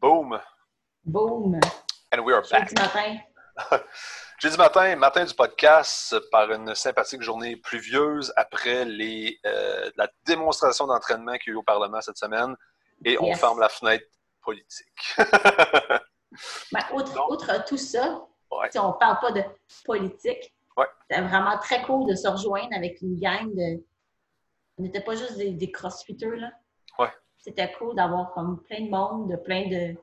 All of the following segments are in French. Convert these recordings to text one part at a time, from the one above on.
Boom. Boom. And we are back. Jeudi matin. Jeudi matin, matin du podcast, par une sympathique journée pluvieuse après les, euh, la démonstration d'entraînement qu'il y a eu au Parlement cette semaine. Et on ferme la fenêtre politique. Ben, outre, outre tout ça, Ouais. si on ne parle pas de politique, Ouais. c'était vraiment très cool de se rejoindre avec une gang de. On n'était pas juste des, des crossfitters, là. C'était cool d'avoir comme plein de monde, de plein de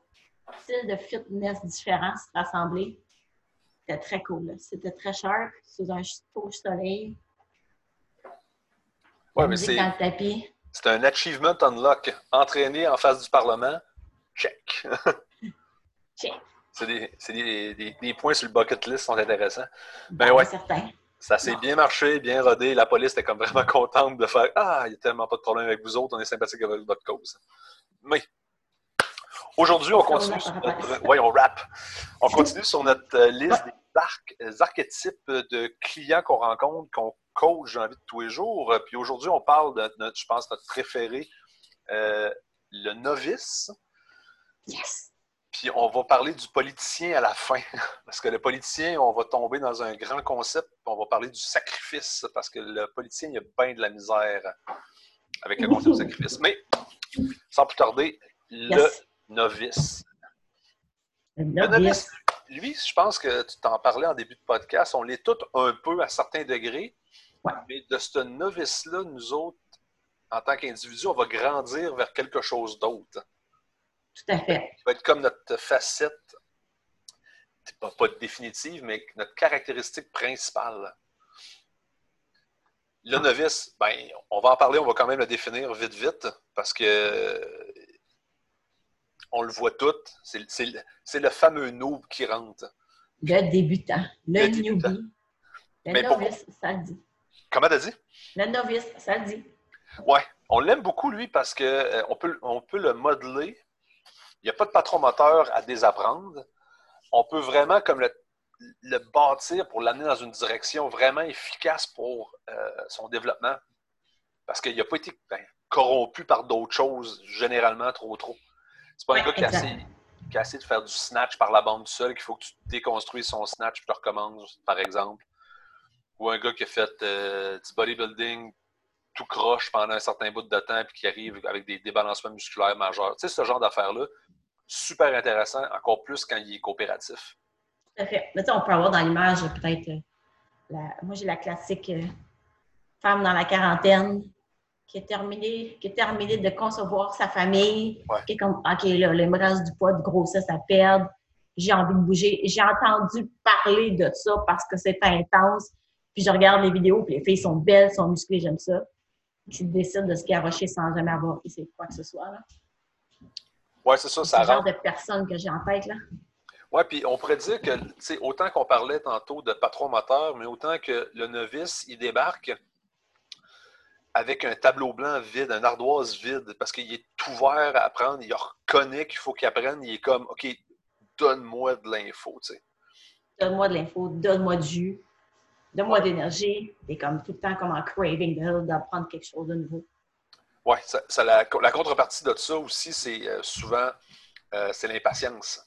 styles de fitness différents se rassembler. C'était très cool. C'était très sharp, sous un beau soleil. Ouais, mais c'est un achievement unlock. Entraîner en face du Parlement, check. Check. C'est des, des- des- des points sur le bucket list qui sont intéressants. Ben Bon, ouais. certain. Ça s'est Non. bien marché, bien rodé. La police était comme vraiment contente de faire Ah, il n'y a tellement pas de problème avec vous autres, on est sympathique avec votre cause. Mais aujourd'hui, on On continue sur on notre. Oui, on rap. On continue sur notre euh, liste des arc- euh, archétypes de clients qu'on rencontre, qu'on coach dans la vie de tous les jours. Euh, Puis aujourd'hui, on parle de notre, je pense, notre préféré, euh, le novice. Yes! Puis on va parler du politicien à la fin. Parce que le politicien, on va tomber dans un grand concept. On va parler du sacrifice. Parce que le politicien, il a bien de la misère avec le concept du sacrifice. Mais sans plus tarder, le Yes. novice. Le Le novice. novice, lui, je pense que tu t'en parlais en début de podcast. On l'est tous un peu à certains degrés. Ouais. Mais de ce novice-là, nous autres, en tant qu'individus, on va grandir vers quelque chose d'autre. Tout à fait. qui va être comme notre facette, pas, pas définitive, mais notre caractéristique principale. Le novice, ben, on va en parler, on va quand même le définir vite, vite, parce que euh, on le voit tout. C'est le- fameux noob qui rentre. Le débutant. Le, Le débutant. newbie. Le Mais pour- novice, ça le dit. Comment t'as dit? Le novice, ça le dit. Ouais, on l'aime beaucoup, lui, parce qu'on on peut, on peut le modeler. Il n'y a pas de patron moteur à désapprendre. On peut vraiment comme le, le bâtir pour l'amener dans une direction vraiment efficace pour euh, son développement. Parce qu'il n'a pas été ben, corrompu par d'autres choses, généralement trop trop. C'est pas un Ouais, gars qui a, exact. essayé, qui a essayé de faire du snatch par la bande du seul, qu'il faut que tu déconstruises son snatch et tu recommences, par exemple. Ou un gars qui a fait euh, du bodybuilding tout croche pendant un certain bout de temps puis qui arrive avec des débalancements musculaires majeurs. Tu sais, ce genre d'affaires-là, super intéressant, encore plus quand il est coopératif. Tout à fait. Mais on peut avoir dans l'image, peut-être, euh, la- moi j'ai la classique euh, femme dans la quarantaine qui est terminée, qui est terminée de concevoir sa famille, Ouais. qui est comme, OK, là, il me reste du poids de grossesse à perdre, j'ai envie de bouger. J'ai entendu parler de ça parce que c'est intense. Puis je regarde les vidéos, puis les filles sont belles, sont musclées, j'aime ça. Tu décides de se garrocher sans jamais avoir essayé quoi que ce soit. là. Ouais, c'est ça, ça le genre rentre. de personne que j'ai en tête. là. Ouais, puis on pourrait dire que, tu sais, autant qu'on parlait tantôt de patron moteur, mais autant que le novice, il débarque avec un tableau blanc vide, un ardoise vide, parce qu'il est ouvert à apprendre, il reconnaît qu'il faut qu'il apprenne, il est comme, OK, donne-moi de l'info, tu sais. donne-moi de l'info, donne-moi du jus, donne-moi de l'énergie. Et comme tout le temps, comme en craving d'apprendre quelque chose de nouveau. Ouais, ça, ça- la, la contrepartie de ça aussi, c'est euh, souvent, euh, c'est l'impatience.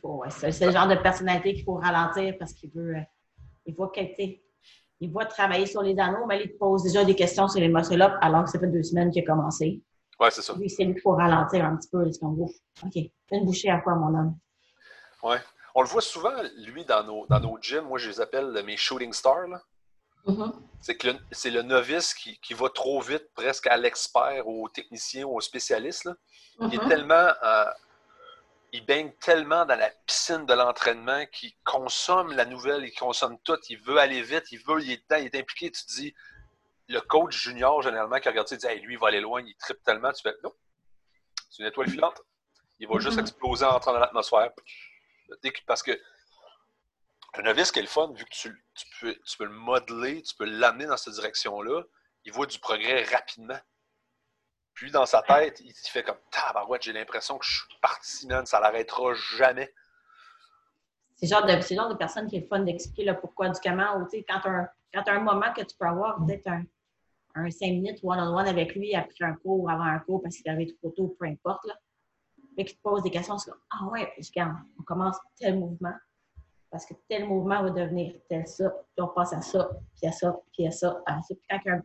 Faut- ouais, c'est le genre de personnalité qu'il faut ralentir parce qu'il veut, euh, il voit il voit travailler sur les anneaux, mais il te pose déjà des questions sur les muscle alors que ça fait deux semaines qu'il a commencé. Ouais, c'est ça. Lui, c'est lui qu'il faut ralentir un petit peu. C'est comme, ouf, OK, une bouchée à fois, mon homme? Ouais. On le voit souvent, lui, dans nos, dans nos gyms. Moi, je les appelle mes shooting stars. là. Mhm. C'est que le- c'est le novice qui, qui va trop vite, presque à l'expert, au technicien, au spécialiste. là. Il est Mhm. tellement. euh, il baigne tellement dans la piscine de l'entraînement qu'il consomme la nouvelle, il consomme tout, il veut aller vite, il veut, il est dedans, il est impliqué. Tu te dis, le coach junior, généralement, qui regarde ça, il dit hey, lui, il va aller loin, il tripe tellement. Tu fais non, c'est une étoile filante. Il va juste Mhm. exploser en entrant dans l'atmosphère. Parce que le novice qui est le fun, vu que tu, peux, le modeler, tu peux l'amener dans cette direction-là, il voit du progrès rapidement. Puis dans sa tête, il fait comme Tabarouette, j'ai l'impression que je suis parti, man, ça l'arrêtera jamais. C'est le genre de, genre personne qui est le fun d'expliquer le pourquoi du comment. Ou, quand un moment que tu peux avoir peut-être un, un 5 minutes one-on-one avec lui après un cours, avant un cours, parce qu'il arrivé trop tôt, peu importe. Là. mais qui te pose des questions, c'est comme Ah ouais, regarde, on commence tel mouvement, parce que tel mouvement va devenir tel ça, puis on passe à ça, puis à ça, puis à ça. Puis quand il y a un,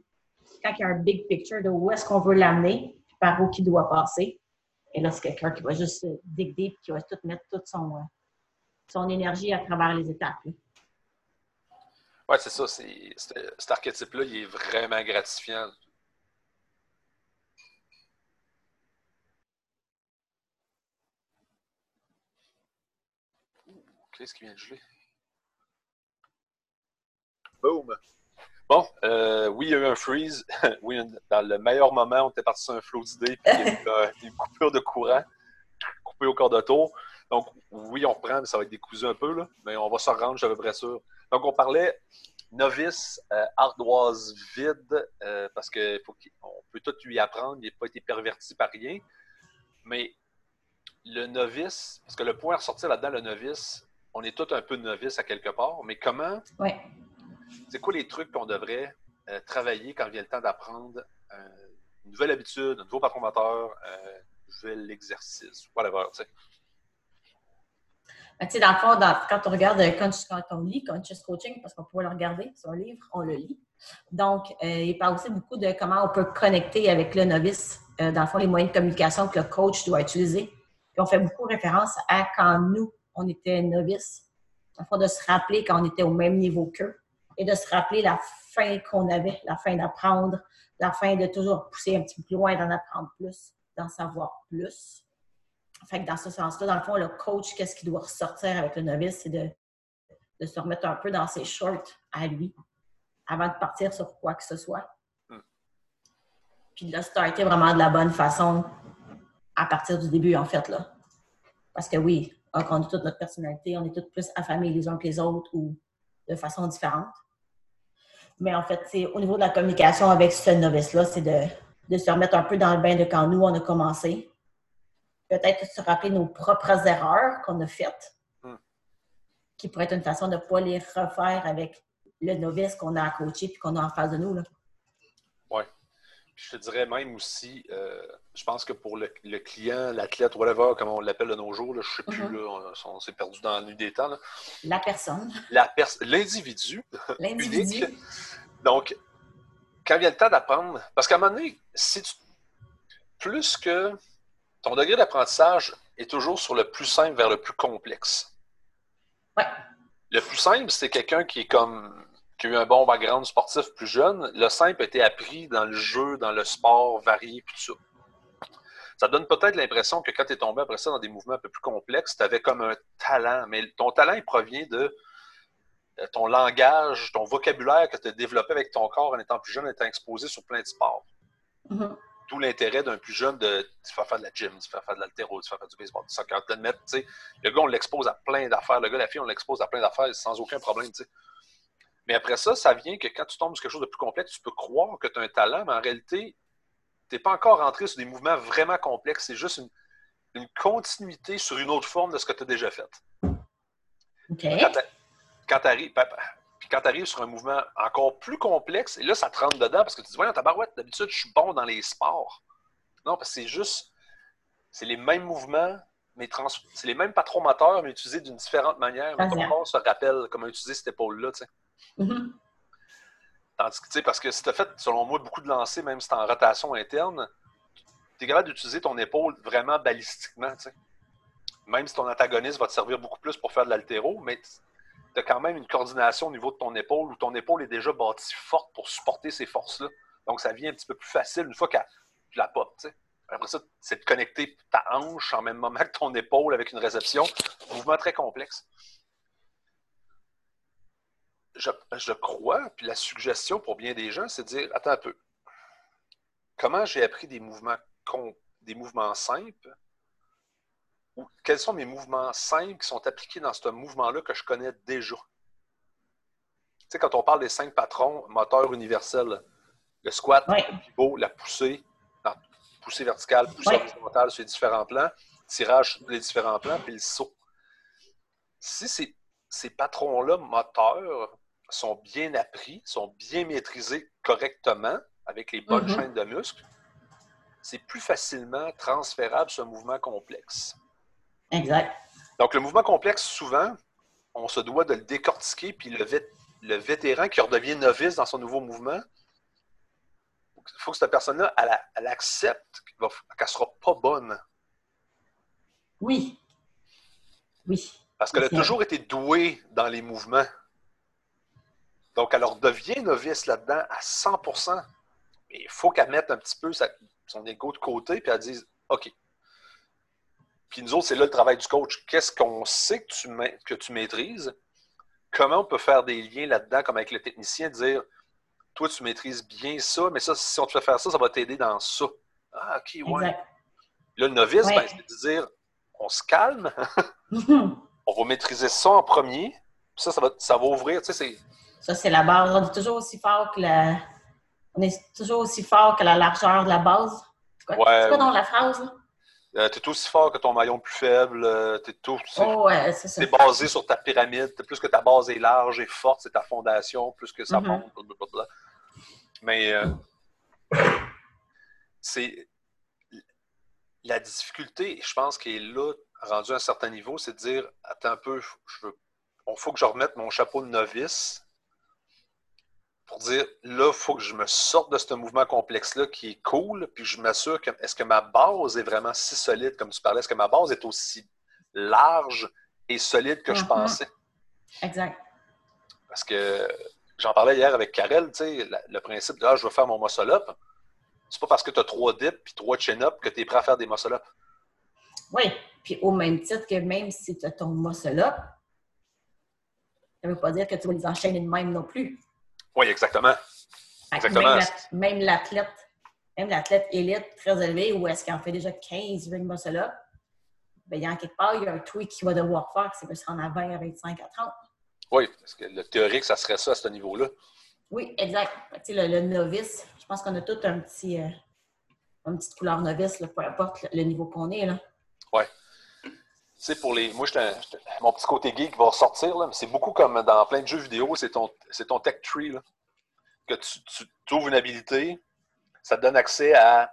quand il y a un big picture de où est-ce qu'on veut l'amener, puis par où il doit passer, et là, c'est quelqu'un qui va juste dig deep, qui va tout mettre toute son, euh, son énergie à travers les étapes. Ouais, c'est ça. cet archétype-là, il est vraiment gratifiant. Qu'est-ce qui vient de geler? Boom! Bon, euh, oui, il y a eu un freeze. oui, dans le meilleur moment, on était parti sur un flow d'idées, puis il y a eu euh, une coupure de courant, coupé au corps de tour. Donc, oui, on reprend, mais ça va être décousu un peu, là, mais on va se rendre, je suis à peu près sûr. Donc, on parlait novice, euh, ardoise vide, parce qu'on peut tout lui apprendre, il n'a pas été perverti par rien. Mais le novice, parce que le point à ressortir là-dedans, le novice, on est tous un peu novice à quelque part, mais comment, c'est quoi les trucs qu'on devrait euh, travailler quand vient le temps d'apprendre euh, une nouvelle habitude, un nouveau patron moteur, euh, un nouvel exercice, whatever, tu sais? Ben, tu sais, dans le fond, dans- quand on regarde, quand, quand on lit Conscious Coaching, parce qu'on peut le regarder sur un livre, on le lit. Donc, euh, il parle aussi beaucoup de comment on peut connecter avec le novice, euh, dans le fond, les moyens de communication que le coach doit utiliser. Puis on fait beaucoup référence à quand nous, on était le fond, de se rappeler quand on était au même niveau qu'eux et de se rappeler la fin qu'on avait, la fin d'apprendre, la fin de toujours pousser un petit peu plus loin, d'en apprendre plus, d'en savoir plus. Fait que dans ce sens-là, dans le fond, le coach, qu'est-ce qu'il doit ressortir avec le novice, c'est de, de se remettre un peu dans ses shorts à lui avant de partir sur quoi que ce soit. Hmm. Puis de le starter vraiment de la bonne façon à partir du début, en fait. Là. Parce que oui, on a toute notre personnalité, on est tous plus affamés les uns que les autres ou de façon différente. Mais en fait, c'est au niveau de la communication avec ce novice-là, c'est de, de se remettre un peu dans le bain de quand nous, on a commencé, peut-être se rappeler nos propres erreurs qu'on a faites, Hmm. qui pourrait être une façon de ne pas les refaire avec le novice qu'on a à coacher puis qu'on a en face de nous. Là. Puis je te dirais même aussi, euh, je pense que pour le, le client, l'athlète, whatever, comme on l'appelle de nos jours, là, je ne sais plus, Mhm. là, on, on s'est perdu dans la nuit des temps. là. La personne, pers- L'individu l'individu. Donc, quand vient le temps d'apprendre, parce qu'à un moment donné, si tu, plus que ton degré d'apprentissage est toujours sur le plus simple vers le plus complexe. Ouais. Le plus simple, c'est quelqu'un qui est comme qui a eu un bon background sportif plus jeune. Le simple a été appris dans le jeu, dans le sport varié, puis tout ça. Ça donne peut-être l'impression que quand tu es tombé après ça dans des mouvements un peu plus complexes, tu avais comme un talent, mais ton talent, il provient de euh, ton langage, ton vocabulaire que tu as développé avec ton corps en étant plus jeune, en étant exposé sur plein de sports. Mhm. D'où l'intérêt d'un plus jeune de tu faire faire de la gym, tu faire faire de l'altéro, tu faire faire du baseball, du soccer, de le mettre, tu sais. Le gars, on l'expose à plein d'affaires. Le gars, la fille, on l'expose à plein d'affaires sans aucun problème, tu sais. Mais après ça, ça vient que quand tu tombes sur quelque chose de plus complexe, tu peux croire que tu as un talent, mais en réalité, tu n'es pas encore rentré sur des mouvements vraiment complexes. C'est juste une, une continuité sur une autre forme de ce que tu as déjà fait. OK. Quand t'a- Quand tu arrives, puis quand tu arrives sur un mouvement encore plus complexe, et là, ça te rentre dedans parce que tu te dis, voyons, tabarouette, d'habitude, je suis bon dans les sports. Non, parce que c'est juste, c'est les mêmes mouvements, mais trans- c'est les mêmes patrons moteurs, mais utilisés d'une différente manière. Mais ton corps se rappelle comment utiliser cette épaule-là, tu sais. Mhm. Tandis que, tu sais, parce que si tu as fait, selon moi, beaucoup de lancers, même si tu en rotation interne, tu es capable d'utiliser ton épaule vraiment balistiquement, tu sais. Même si ton antagoniste va te servir beaucoup plus pour faire de l'altéro, mais tu as quand même une coordination au niveau de ton épaule où ton épaule est déjà bâtie forte pour supporter ces forces-là. Donc, ça vient un petit peu plus facile une fois que tu la tu sais. Après ça, c'est de connecter ta hanche en même moment que ton épaule avec une réception. Mouvement très complexe. Je, je crois, puis la suggestion pour bien des gens, c'est de dire attends un peu. Comment j'ai appris des mouvements, des mouvements simples? Ou quels sont mes mouvements simples qui sont appliqués dans ce mouvement-là que je connais déjà? Tu sais, quand on parle des cinq patrons moteurs universels, le squat, le pivot, la poussée, poussée verticale, poussée Ouais. horizontale sur les différents plans, tirage sur les différents plans, puis le saut. Si ces, ces patrons-là moteurs sont bien appris, sont bien maîtrisés correctement avec les bonnes Mhm. chaînes de muscles, c'est plus facilement transférable un mouvement complexe. Exact. Donc, le mouvement complexe, souvent, on se doit de le décortiquer, puis le, le vétéran qui redevient novice dans son nouveau mouvement, faut que cette personne-là, elle, accepte qu'elle ne sera pas bonne. Oui. Oui. Parce qu'elle a toujours été douée dans les mouvements. Donc, elle redevient novice là-dedans à 100% Mais il faut qu'elle mette un petit peu son égo de côté, puis elle dise OK. Puis nous autres, c'est là le travail du coach. Qu'est-ce qu'on sait que tu, que tu maîtrises? Comment on peut faire des liens là-dedans, comme avec le technicien, dire toi, tu maîtrises bien ça, mais ça, si on te fait faire ça, ça va t'aider dans ça. Ah, OK, ouais. Là, le novice, ben, c'est de dire on se calme, on va maîtriser ça en premier, ça, ça va, ça va ouvrir. Tu sais, ça, c'est la base. On est toujours aussi fort que la. On est toujours aussi fort que la largeur de la base. C'est quoi, ouais, quoi dans la phrase? Là? Euh, tu es aussi fort que ton maillon plus faible. Euh, es tout, oh, ouais, basé sur ta pyramide. Plus que ta base est large et forte, c'est ta fondation. Plus que ça mm-hmm. monte. Mais euh, c'est la difficulté, je pense, qui est là, rendu à un certain niveau, c'est de dire attends un peu, il faut que je remette mon chapeau de novice pour dire là, il faut que je me sorte de ce mouvement complexe-là qui est cool, puis je m'assure que est-ce que ma base est vraiment si solide comme tu parlais, est-ce que ma base est aussi large et solide que je mm-hmm. pensais? Exact. Parce que j'en parlais hier avec Karel, tu sais, le principe de ah, je veux faire mon muscle-up, c'est pas parce que tu as trois dips puis trois chin-up que tu es prêt à faire des muscle-up. Oui, puis au même titre que même si tu as ton muscle-up, ça ne veut pas dire que tu vas les enchaîner de même non plus. Oui, exactement. exactement. Même l'athlète, même l'athlète élite très élevé, ou est-ce qu'il en fait déjà 15 ring muscle-up, bien, il y a quelque part, il y a un tweak qu'il va devoir faire, c'est de se rendre à 20, à 25, à 30. Oui, parce que le théorique, ça serait ça à ce niveau-là. Oui, exact. Tu sais, le, novice, je pense qu'on a tout un petit, euh, une petite couleur novice, peu importe le niveau qu'on est. Là. Oui. Tu sais, pour les. Moi, mon petit côté geek va ressortir, là, mais c'est beaucoup comme dans plein de jeux vidéo, c'est ton, ton tech tree. Là, que tu, tu ouvres une habilité, ça te donne accès à.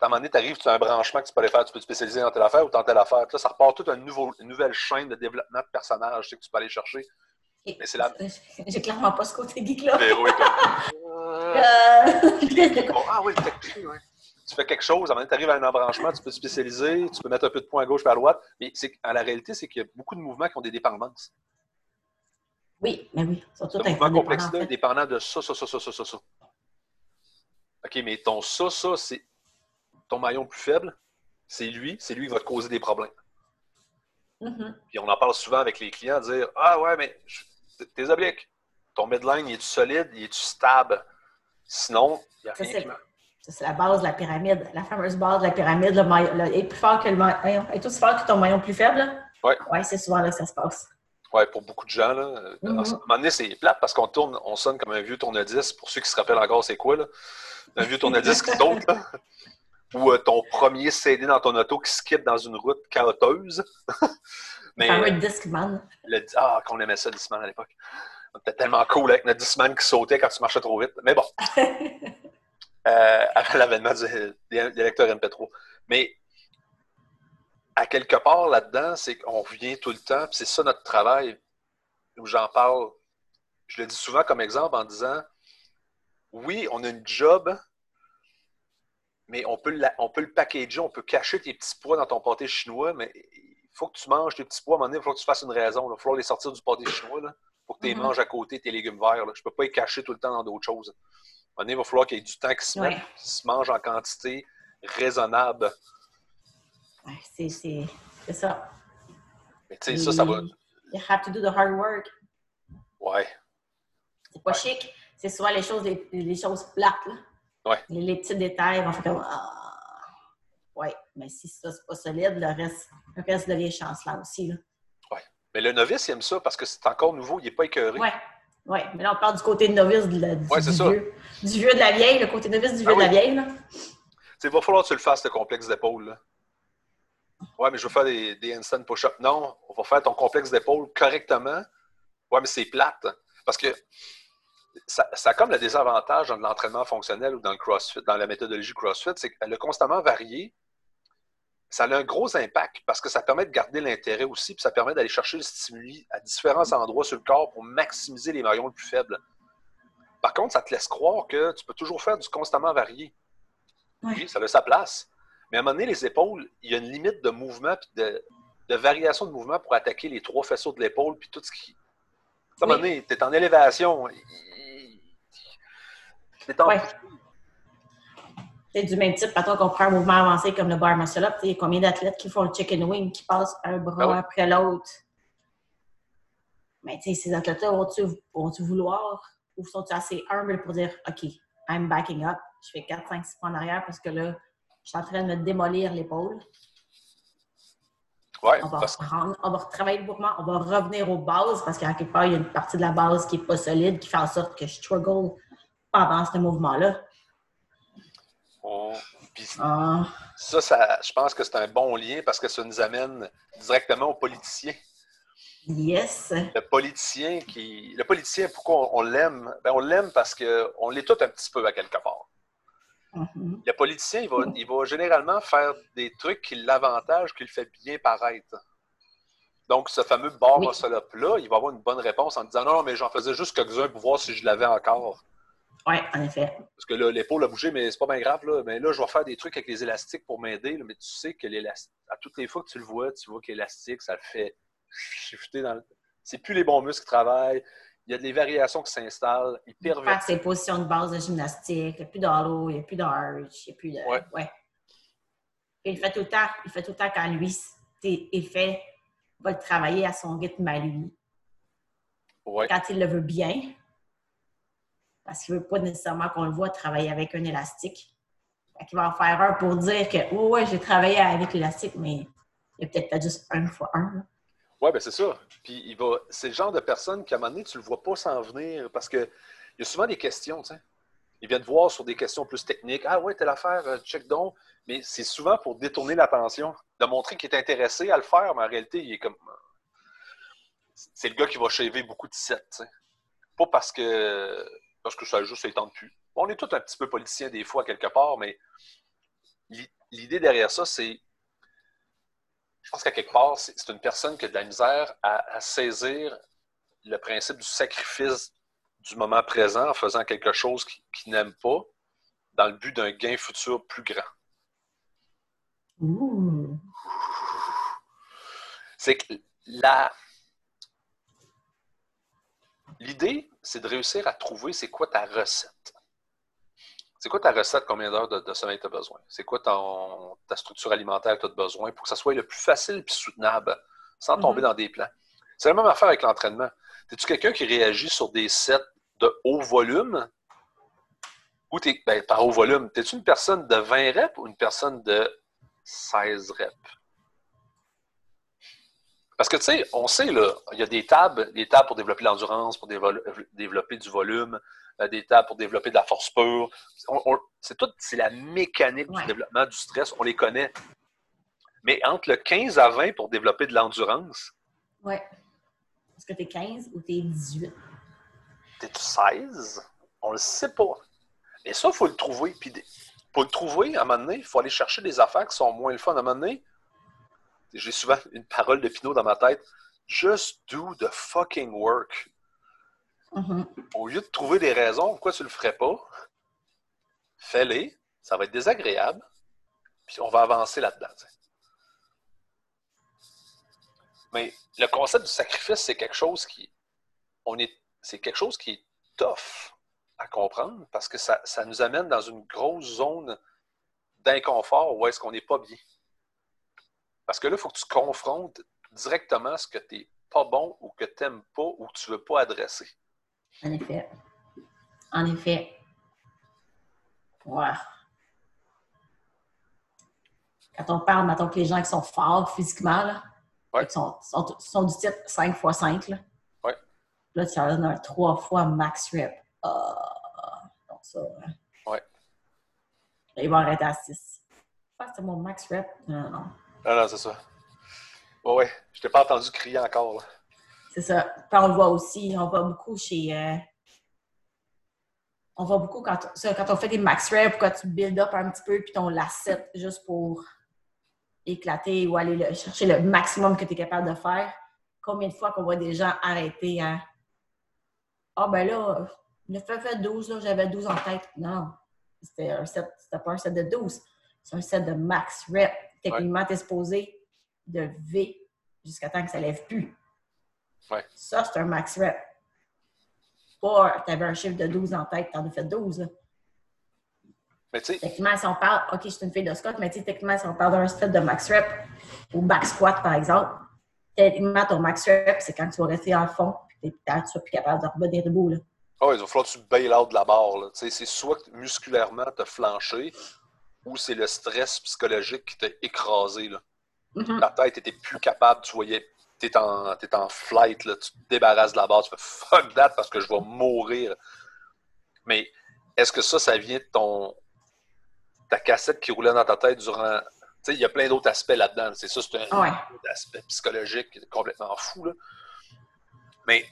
À un moment donné, tu arrives, tu as un branchement que tu peux aller faire, tu peux te spécialiser dans telle affaire ou dans telle affaire. Là, ça repart toute nouveau, une nouvelle chaîne de développement de personnages que tu peux aller chercher. Mais c'est la... J'ai clairement pas ce côté geek-là. Mais oui, euh... ah oui, le oui. Tu fais quelque chose, avant tu arrives à un embranchement, tu peux te spécialiser, tu peux mettre un peu de points à gauche et à droite. Mais en la réalité, c'est qu'il y a beaucoup de mouvements qui ont des dépendances. Oui, mais oui. Surtout le mouvement complexe là, dépendant de ça, ça, ça, ça, ça, ça, ça. OK, mais ton ça, ça, c'est ton maillon plus faible. C'est lui, c'est lui qui va te causer des problèmes. Mm-hmm. Puis on en parle souvent avec les clients, dire Ah ouais, mais tes obliques, ton midline, est-tu solide, est-tu stable? Sinon, il n'y a rien C'est la base de la pyramide, la fameuse base de la pyramide. Le maillon, est plus fort que le maillon. Est aussi fort que ton maillon plus faible? Oui. Oui, c'est souvent là que ça se passe. Oui, pour beaucoup de gens. Là. Mm-hmm. À un moment donné, c'est plate parce qu'on tourne, on sonne comme un vieux tourne-disque. Pour ceux qui se rappellent encore, c'est quoi? Là? Un vieux tourne-disque qui saute. Ou euh, ton premier CD dans ton auto qui skip dans une route chaoteuse. Mais, un Discman. Le, ah, qu'on aimait ça, Discman à l'époque. C'était tellement cool avec notre Discman qui sautait quand tu marchais trop vite. Mais bon. euh, avant l'avènement des lecteurs MP3. Mais à quelque part là-dedans, c'est qu'on revient tout le temps, c'est ça notre travail, où j'en parle. Je le dis souvent comme exemple en disant oui, on a une job, mais on peut, on peut le packager, on peut cacher tes petits pois dans ton pâté chinois, mais faut que tu manges tes petits pois, à un moment donné, il faut que tu fasses une raison. Il va falloir les sortir du pâté chinois. Là, pour que tu les mm-hmm. manges à côté, tes légumes verts. Je ne peux pas les cacher tout le temps dans d'autres choses. Donné, il va falloir qu'il y ait du temps qui se, ouais. se mange en quantité raisonnable. c'est ça. Mais tu sais, ça, ça va. You have to do the hard work. Ouais. C'est pas chic. C'est souvent les choses, les, choses plates. Là. Ouais. Les, petits détails vont faire comme. Ah, oui, mais si ça, c'est pas solide, le reste, le reste devient chancelant aussi. Oui. Mais le novice, il aime ça parce que c'est encore nouveau, il n'est pas écœuré. Oui. Oui, mais là, on parle du côté novice de la, du, vieux, du vieux de la vieille, le côté novice du vieux ah de la vieille. Là. Il va falloir que tu le fasses, le complexe d'épaule. Oui, mais je veux faire des, des instant push-ups. Non, on va faire ton complexe d'épaule correctement. Oui, mais c'est plate. Parce que ça, ça a comme le désavantage dans l'entraînement fonctionnel ou dans le CrossFit, dans la méthodologie CrossFit, c'est qu'elle a constamment varié. Ça a un gros impact parce que ça permet de garder l'intérêt aussi, puis ça permet d'aller chercher le stimuli à différents endroits sur le corps pour maximiser les maillons les plus faibles. Par contre, ça te laisse croire que tu peux toujours faire du constamment varié. Oui, ça a sa place. Mais à un moment donné, les épaules, il y a une limite de mouvement et de, de, variation de mouvement pour attaquer les trois faisceaux de l'épaule puis tout ce qui. À un moment donné, tu es en élévation. C'est du même type, quand qu'on prend un mouvement avancé comme le bar muscle up, il y a combien d'athlètes qui font le chicken wing, qui passent un bras ah après l'autre? Mais tu sais, ces athlètes-là vont-tu vouloir ou sont-ils assez humbles pour dire OK, I'm backing up, je fais 4, 5, 6 pas en arrière parce que là, je suis en train de me démolir l'épaule? Ouais, on, va reprendre, on va retravailler le mouvement, on va revenir aux bases parce qu'à quelque part, il y a une partie de la base qui n'est pas solide, qui fait en sorte que je struggle pendant ce mouvement-là. Ah. ça, ça, je pense que c'est un bon lien parce que ça nous amène directement aux politiciens. Yes. Le politicien qui. Le politicien, pourquoi on, l'aime? Ben, on l'aime parce qu'on l'est tout un petit peu à quelque part. Mm-hmm. Le politicien, il va, il va généralement faire des trucs qui l'avantagent, qui le fait bien paraître. Donc, ce fameux bar oui. là il va avoir une bonne réponse en disant non, mais j'en faisais juste quelques-uns pour voir si je l'avais encore. Oui, en effet. Parce que là, l'épaule a bougé, mais c'est pas bien grave. Là. Mais là, je vais faire des trucs avec les élastiques pour m'aider. Mais tu sais que l'élastique, à toutes les fois que tu le vois, tu vois que l'élastique, ça le fait shifter dans le... C'est plus les bons muscles qui travaillent. Il y a des variations qui s'installent. Il pervers. ses positions de base de gymnastique. Il n'y a plus d'halo, il n'y a plus d'arch, il n'y a plus de. Ouais. ouais. il fait tout le temps, il fait tout le temps quand lui est fait, il va le travailler à son rythme à lui. Ouais. Quand il le veut bien. Parce qu'il ne veut pas nécessairement qu'on le voit travailler avec un élastique. il va en faire un pour dire que, oh, ouais, j'ai travaillé avec l'élastique, mais il a peut-être pas juste un fois un. Oui, ben c'est ça. Puis il va. C'est le genre de personne qu'à un moment donné, tu ne le vois pas s'en venir parce qu'il y a souvent des questions, tu sais. Ils viennent voir sur des questions plus techniques. Ah ouais, telle affaire, euh, check donc. Mais c'est souvent pour détourner l'attention, de montrer qu'il est intéressé à le faire, mais en réalité, il est comme. C'est le gars qui va shaver beaucoup de sets. Pas parce que. Parce que ça juste de plus. On est tous un petit peu politiciens des fois, quelque part, mais l'idée derrière ça, c'est je pense qu'à quelque part, c'est une personne qui a de la misère à, saisir le principe du sacrifice du moment présent en faisant quelque chose qu'il n'aime pas dans le but d'un gain futur plus grand. C'est que la. L'idée, c'est de réussir à trouver c'est quoi ta recette. C'est quoi ta recette, combien d'heures de, sommeil tu as besoin? C'est quoi ta structure alimentaire que tu as besoin pour que ça soit le plus facile et soutenable sans tomber dans des plans? C'est la même affaire avec l'entraînement. Es-tu quelqu'un qui réagit sur des sets de haut volume? Ou es, ben, par haut volume, es-tu une personne de 20 reps ou une personne de 16 reps? Parce que, tu sais, on sait, là, il y a des tables, des tables pour développer l'endurance, pour développer du volume, euh, des tables pour développer de la force pure. c'est tout, c'est la mécanique du développement du stress, on les connaît. Mais entre le 15 à 20 pour développer de l'endurance. Oui. Est-ce que tu es 15 ou tu es 18? T'es 16? On le sait pas. Mais ça, il faut le trouver. Puis pour le trouver, à un moment donné, il faut aller chercher des affaires qui sont moins le fun. À un moment donné, j'ai souvent une parole de Pinot dans ma tête. Just do the fucking work. Mm-hmm. Au lieu de trouver des raisons pourquoi tu le ferais pas, fais-les. Ça va être désagréable. Puis on va avancer là-dedans. Mais le concept du sacrifice, c'est quelque chose qui. On est, c'est quelque chose qui est tough à comprendre parce que ça, ça nous amène dans une grosse zone d'inconfort où est-ce qu'on n'est pas bien. Parce que là, il faut que tu confrontes directement ce que tu n'es pas bon ou que tu n'aimes pas ou que tu ne veux pas adresser. En effet. En effet. Quand on parle, maintenant que les gens qui sont forts physiquement, là, qui sont, sont, du type 5 x 5, là, ouais. là tu as un 3 fois max rep. Uh, donc ça. Hein. Ouais. Là, ils vont arrêter à 6. c'est mon max rep. Non, non. Non, non, c'est ça. Ouais, ouais. Je t'ai pas entendu crier encore. Là. C'est ça. Puis on le voit aussi, on voit beaucoup chez, euh, on voit beaucoup quand, quand on fait des max reps, quand tu build up un petit peu, puis ton lacet juste pour éclater ou aller chercher le maximum que tu es capable de faire. Combien de fois qu'on voit des gens arrêter à Ah, ben là, le fait fait 12, j'avais 12 en tête. Non, c'était un set, c'était pas un set de 12, c'est un set de max rep. Techniquement, tu es supposé de V jusqu'à temps que ça lève plus. Ouais. Ça, c'est un max rep. Pas, tu avais un chiffre de 12 en tête, tu en as fait 12. Là. Mais tu sais, Techniquement, si on parle, OK, je suis une fille de Scott, mais tu sais, techniquement, si on parle d'un set de max rep ou back squat, par exemple, techniquement, ton max rep, c'est quand tu vas rester en fond et tu ne seras plus capable de revenir debout. Là. oh, il va falloir que tu bail out de la barre. là. Tu sais, C'est soit que musculairement, tu as flanché ou c'est le stress psychologique qui t'a écrasé. Là. Mhm. La tête était plus capable, tu voyais, tu es en, t'es en flight, là, tu te débarrasses de la barre, tu fais fuck that parce que je vais mourir. Mais est-ce que ça, ça vient de ton ta cassette qui roulait dans ta tête durant. Tu sais, il y a plein d'autres aspects là-dedans. C'est ça, c'est un Ouais. aspect psychologique complètement fou. Là. Mais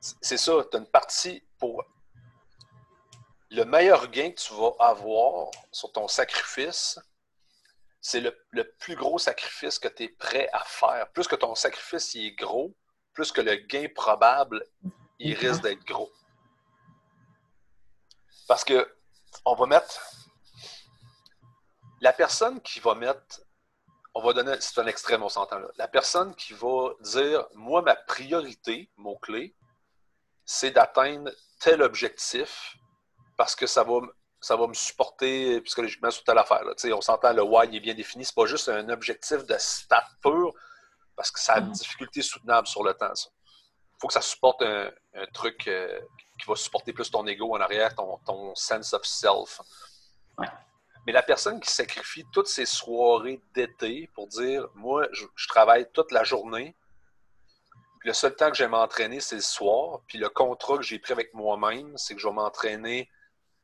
c'est ça, tu as une partie pour. Le meilleur gain que tu vas avoir sur ton sacrifice, c'est le, le plus gros sacrifice que tu es prêt à faire. Plus que ton sacrifice il est gros, plus que le gain probable, il risque d'être gros. Parce que on va mettre la personne qui va mettre, on va donner, c'est un extrême, on s'entend là. La personne qui va dire, moi, ma priorité, mot-clé, c'est d'atteindre tel objectif parce que ça va, ça va me supporter psychologiquement sur telle affaire. là. On s'entend, le why est bien défini. C'est pas juste un objectif de stat pur parce que ça a une Mhm. difficulté soutenable sur le temps. Il faut que ça supporte un, un truc euh, qui va supporter plus ton ego en arrière, ton, ton sense of self. Ouais. Mais la personne qui sacrifie toutes ses soirées d'été pour dire Moi, je, je travaille toute la journée, le seul temps que je vais m'entraîner, c'est le soir, puis le contrat que j'ai pris avec moi-même, c'est que je vais m'entraîner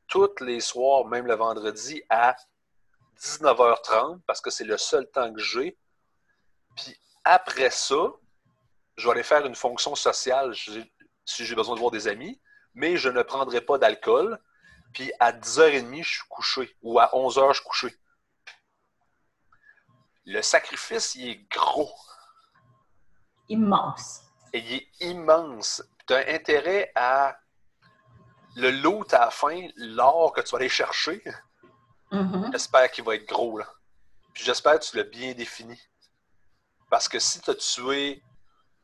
tous les soirs, même le vendredi, à 19h30, parce que c'est le seul temps que j'ai. Puis après ça, je vais aller faire une fonction sociale si j'ai besoin de voir des amis, mais je ne prendrai pas d'alcool. Puis à 10h30, je suis couché. Ou à 11h, je suis couché. Le sacrifice, il est gros. Immense. Et il est immense. Tu as intérêt à le loot à la fin, l'or que tu vas aller chercher. Mhm. J'espère qu'il va être gros. Là. Puis j'espère que tu l'as bien défini. Parce que si tu as tué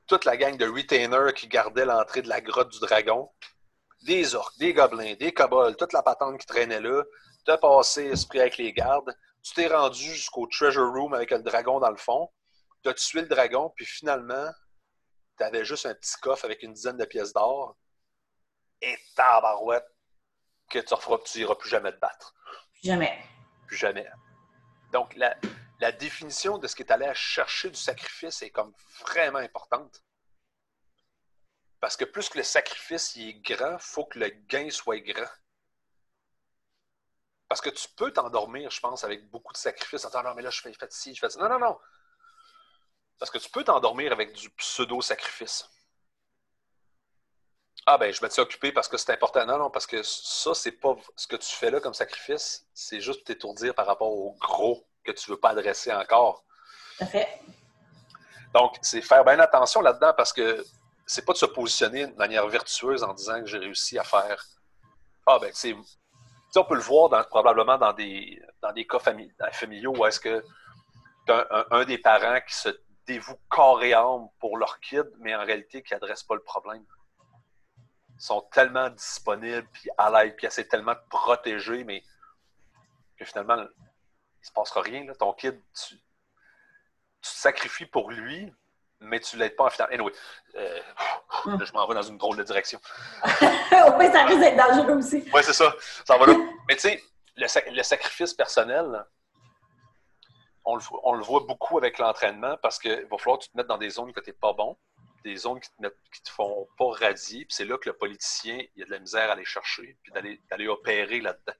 toute la gang de retainers qui gardaient l'entrée de la grotte du dragon, des orques, des gobelins, des kobolds, toute la patente qui traînait là, tu as passé esprit avec les gardes, tu t'es rendu jusqu'au treasure room avec le dragon dans le fond, tu as tué le dragon, puis finalement, tu avais juste un petit coffre avec une dizaine de pièces d'or, et tabarouette, que tu ne tu iras plus jamais te battre Jamais. plus jamais. Donc, la, la définition de ce qui est allé à chercher du sacrifice est comme vraiment importante. Parce que plus que le sacrifice il est grand, il faut que le gain soit grand. Parce que tu peux t'endormir, je pense, avec beaucoup de sacrifices. Attends, non, mais là, je fais, je fais ci, je fais ça. Non, non, non. Parce que tu peux t'endormir avec du pseudo-sacrifice. Ah, ben, je me suis occupé parce que c'est important. Non, non, parce que ça, c'est pas ce que tu fais là comme sacrifice. C'est juste pour t'étourdir par rapport au gros que tu veux pas adresser encore. Tout à fait. Donc, c'est faire bien attention là-dedans parce que c'est pas de se positionner de manière vertueuse en disant que j'ai réussi à faire. Ah, ben, c'est. Tu sais, on peut le voir dans- probablement dans des, dans des cas fami- familiaux où est-ce que un, un des parents qui se dévoue corps et âme pour leur kid, mais en réalité qui n'adresse pas le problème. Sont tellement disponibles, puis à l'aide, puis essaient tellement de protéger, mais que finalement, il ne se passera rien. Là. Ton kid, tu, tu te sacrifies pour lui, mais tu ne l'aides pas en final. Anyway, euh, là, je m'en vais dans une drôle de direction. oui, ça risque d'être dangereux aussi. Oui, c'est ça. Ça va là. Mais tu sais, le, sac- le sacrifice personnel, on le, voit- on le voit beaucoup avec l'entraînement parce qu'il va falloir que tu te mettes dans des zones que tu n'es pas bon, des zones qui te, mettent- qui te font pas radier. Puis c'est là que le politicien, il a de la misère à aller chercher puis d'aller opérer là-dedans.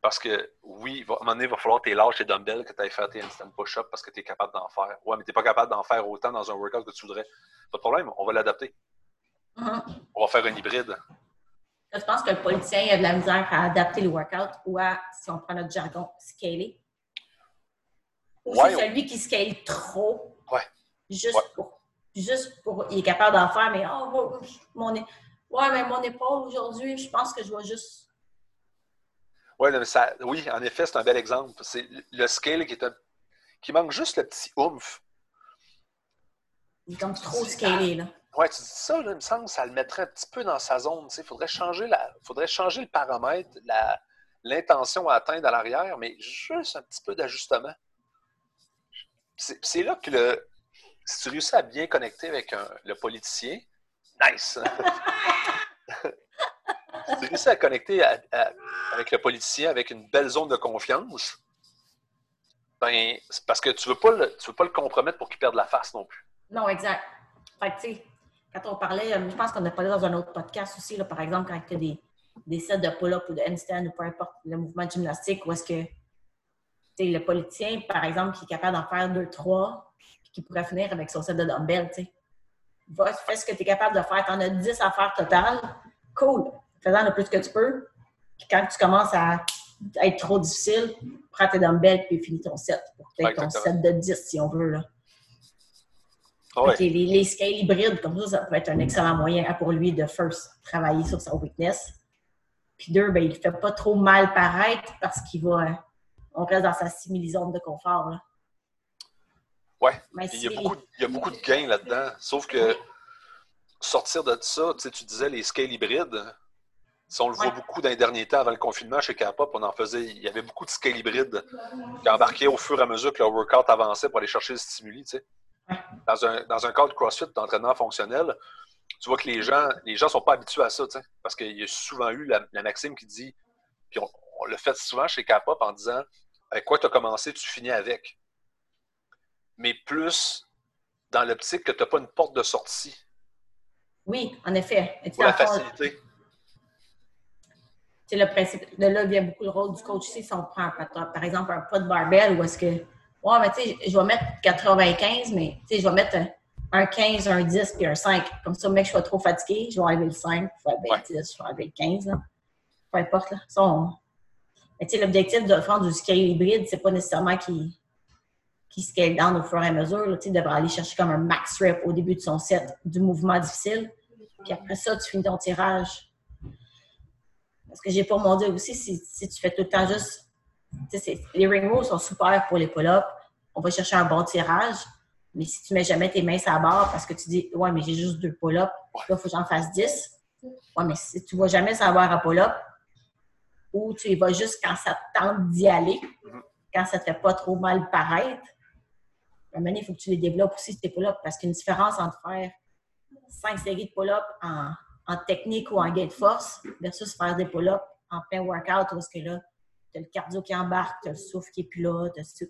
Parce que oui, il va- à un moment donné, il va falloir que tu lâches tes dumbbells, que tu ailles faire tes instant push-up parce que tu es capable d'en faire. Ouais, mais tu n'es pas capable d'en faire autant dans un workout que tu voudrais. Pas de problème, on va l'adapter. Mhm. On va faire un hybride. Tu penses que le politicien a de la misère à adapter le workout ou à, si on prend notre jargon, scaler? Ou Ouais, c'est celui qui scale trop, Ouais. juste pour. Juste pour. Il est capable d'en faire, mais oh, mon, ouais, mais mon épaule aujourd'hui, je pense que je vais juste. Ouais, non, mais ça, oui, en effet, c'est un bel exemple. C'est le scale qui est un, qui manque juste le petit oomph. Il est comme trop scalé, là. Ouais, tu dis ça, là, il me semble que ça le mettrait un petit peu dans sa zone. Il faudrait changer la, faudrait changer le paramètre, l'intention à atteindre à l'arrière, mais juste un petit peu d'ajustement. C'est là que le, si tu réussis à bien connecter avec le politicien, nice! si tu réussis à connecter avec le politicien avec une belle zone de confiance, ben, c'est parce que tu tu veux pas le compromettre pour qu'il perde la face non plus. Non, exact. Fait que, tu sais, quand on parlait, euh, je pense qu'on a parlé dans un autre podcast aussi, par exemple, quand tu as des, des sets de pull-up ou de handstand ou peu importe le mouvement de gymnastique, où est-ce que le politicien, par exemple, qui est capable d'en faire deux, trois, qui pourrait finir avec son set de dumbbell, tu sais. Va, fais ce que tu es capable de faire. Tu en as 10 à faire total. Cool. Fais-en le plus que tu peux. Puis quand tu commences à être trop difficile, prends tes dumbbells puis finis ton set. Pour peut-être ton set de 10, si on veut. Là. Ah les, les scales hybrides, comme ça, ça peut être un excellent moyen hein, pour lui de, first, travailler sur sa weakness. Puis deux, ben, il ne fait pas trop mal paraître parce qu'il va. euh, on reste dans sa simili-zone de confort. Là. Mais Il y, a beaucoup, il y a beaucoup de gains là-dedans. Sauf que sortir de ça, tu sais, tu disais les scales hybrides. Si on le voit Ouais. beaucoup dans les derniers temps avant le confinement chez K-Pop, on en faisait. Il y avait beaucoup de scales hybrides qui embarquaient au fur et à mesure que leur workout avançait pour aller chercher le stimuli. tu sais. Ouais. Dans un, dans un cadre CrossFit d'entraînement fonctionnel, tu vois que les gens les gens sont pas habitués à ça, tu sais, parce qu'il y a souvent eu la, la maxime qui dit, puis on, on le fait souvent chez K-Pop en disant avec quoi tu as commencé, tu finis avec. Mais plus dans l'optique que tu n'as pas une porte de sortie Oui, en effet. Pour la facilité. C'est le principe. De là vient beaucoup le rôle du coach aussi. Si on prend par exemple un pas de barbell où est-ce que. Ouais, mais tu sais, je vais mettre 95, mais tu sais, je vais mettre un- un 15, un 10 puis un 5. Comme ça, mec, je suis trop fatigué, je vais enlever le 5, je vais enlever Ouais. le 10, je vais enlever le 15. Là. Peu importe. Là. Ça, on- Mais tu sais, l'objectif de faire du scale hybride, c'est pas nécessairement qu'il qu'il scale down au fur et à mesure. Tu devrait aller chercher comme un max rep au début de son set du mouvement difficile. Puis après ça, tu finis ton tirage. Parce que j'ai pour mon dire aussi, si, si tu fais tout le temps juste. Les ring rolls sont super pour les pull-ups. On va chercher un bon tirage. Mais si tu mets jamais tes mains sur la barre parce que tu dis, ouais, mais j'ai juste deux pull-ups, là, il faut que j'en fasse 10. Ouais, mais si tu ne vas jamais savoir à pull-up, ou tu y vas juste quand ça te tente d'y aller, quand ça te fait pas trop mal paraître, à un moment il faut que tu les développes aussi, tes pull-ups, parce qu'il y a une différence entre faire 5 séries de pull-ups en, en technique ou en gain de force versus faire des pull-ups en plein workout où est-ce que là, tu as le cardio qui embarque, tu as le souffle qui est plus là, tu as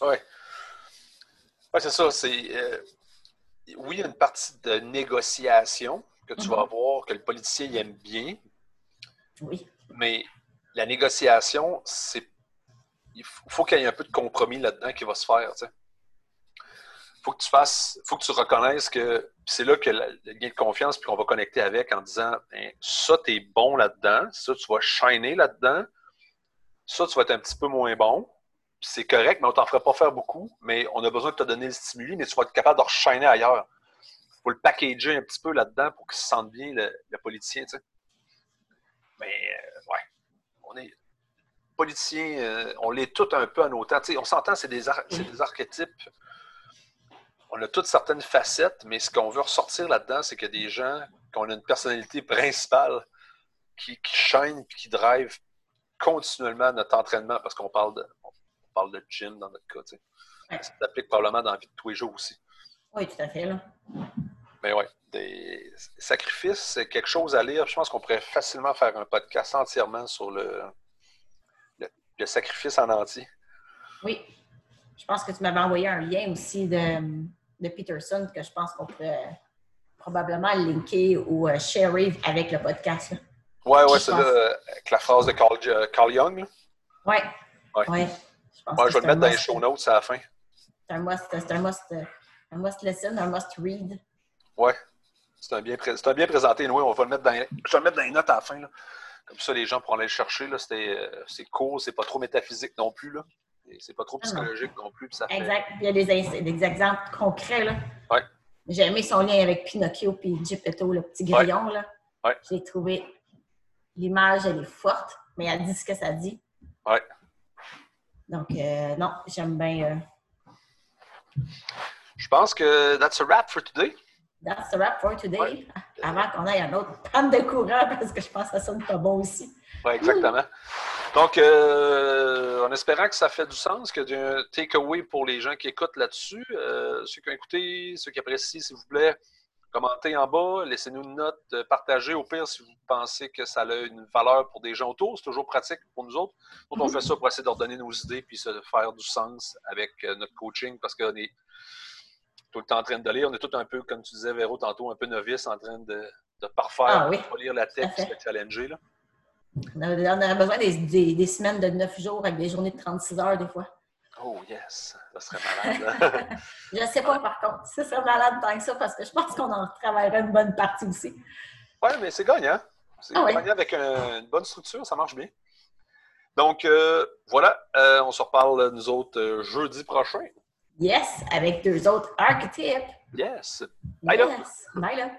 Oui. Ouais, c'est ça. C'est, euh, oui, il y a une partie de négociation que tu vas Mhm. voir, que le politicien il aime bien, Oui. mais la négociation, c'est. Il faut qu'il y ait un peu de compromis là-dedans qui va se faire. Il faut que tu fasses, faut que tu reconnaisses que c'est là que le gain de confiance, puis qu'on va connecter avec en disant ben, ça, tu es bon là-dedans, ça, tu vas shiner là-dedans, ça, tu vas être un petit peu moins bon. C'est correct, mais on t'en fera pas faire beaucoup, mais on a besoin de te donner le stimuli, mais tu vas être capable de reshiner ailleurs. Il faut le packager un petit peu là-dedans pour qu'il se sente bien, le, le politicien. Mais, euh, ouais, on est politiciens, euh, on l'est tout un peu à nos temps. On s'entend, c'est des, ar- c'est des archétypes. On a toutes certaines facettes, mais ce qu'on veut ressortir là-dedans, c'est que des gens qui ont une personnalité principale qui, qui shine et qui drive continuellement notre entraînement, parce qu'on parle de, on parle de gym dans notre cas. Ça s'applique probablement dans la vie de tous les jours aussi. Oui, tout à fait. Là. Mais oui, des sacrifices, c'est quelque chose à lire. Je pense qu'on pourrait facilement faire un podcast entièrement sur le, le, sacrifice en entier. Oui. Je pense que tu m'avais envoyé un lien aussi de, de Peterson que je pense qu'on pourrait probablement linker ou euh, sharer avec le podcast. ouais, Je c'est euh, avec la phrase de Carl, euh, Carl Young. là. Ouais. Ouais. Ouais. Je, Ouais, vais le mettre dans les show notes à la fin. C'est un must, c'est un must, un must listen, un must read. Ouais. C'est un, bien présenté. Nous, on va le mettre dans, je vais le mettre dans les notes à la fin. Comme ça, les gens pourront aller le chercher. Euh, c'est court, c'est pas trop métaphysique non plus. Là. C'est pas trop ah psychologique non, plus. exact. Il y a des, exemples concrets. Là. Ouais. J'ai aimé son lien avec Pinocchio et Geppetto, le petit grillon. Là. J'ai trouvé l'image, elle est forte, mais elle dit ce que ça dit. Ouais. Donc, euh, non, j'aime bien. Euh, Je pense que that's a wrap for today. That's a wrap for today. Avant qu'on ait un autre panne de courant, parce que je pense que ça sonne pas bon aussi. Oui, exactement. Donc, euh, en espérant que ça fait du sens, que y a un takeaway pour les gens qui écoutent là-dessus, ceux qui ont écouté, ceux qui apprécient, s'il vous plaît, Commentez en bas, laissez-nous une note, euh, partagez au pire si vous pensez que ça a une valeur pour des gens autour. C'est toujours pratique pour nous autres. Donc, on fait ça pour essayer de redonner nos idées puis se faire du sens avec euh, notre coaching parce qu'on est tout le temps en train de lire. On est tout un peu, comme tu disais, Véro, tantôt, un peu novice en train de, de parfaire, ah, lire la tête et se challenger. Là. On a besoin des, des, semaines de 9 jours avec des journées de 36 heures des fois. Oh yes, ça serait malade. je ne sais pas par contre. Ça serait malade tant que ça parce que je pense qu'on en travaillerait une bonne partie aussi. Oui, mais c'est gagnant. C'est ah gagnant avec une bonne structure, ça marche bien. Donc euh, voilà, euh, on se reparle nous autres euh, jeudi prochain. Yes, avec deux autres archétypes. Yes. Bye yes. Là.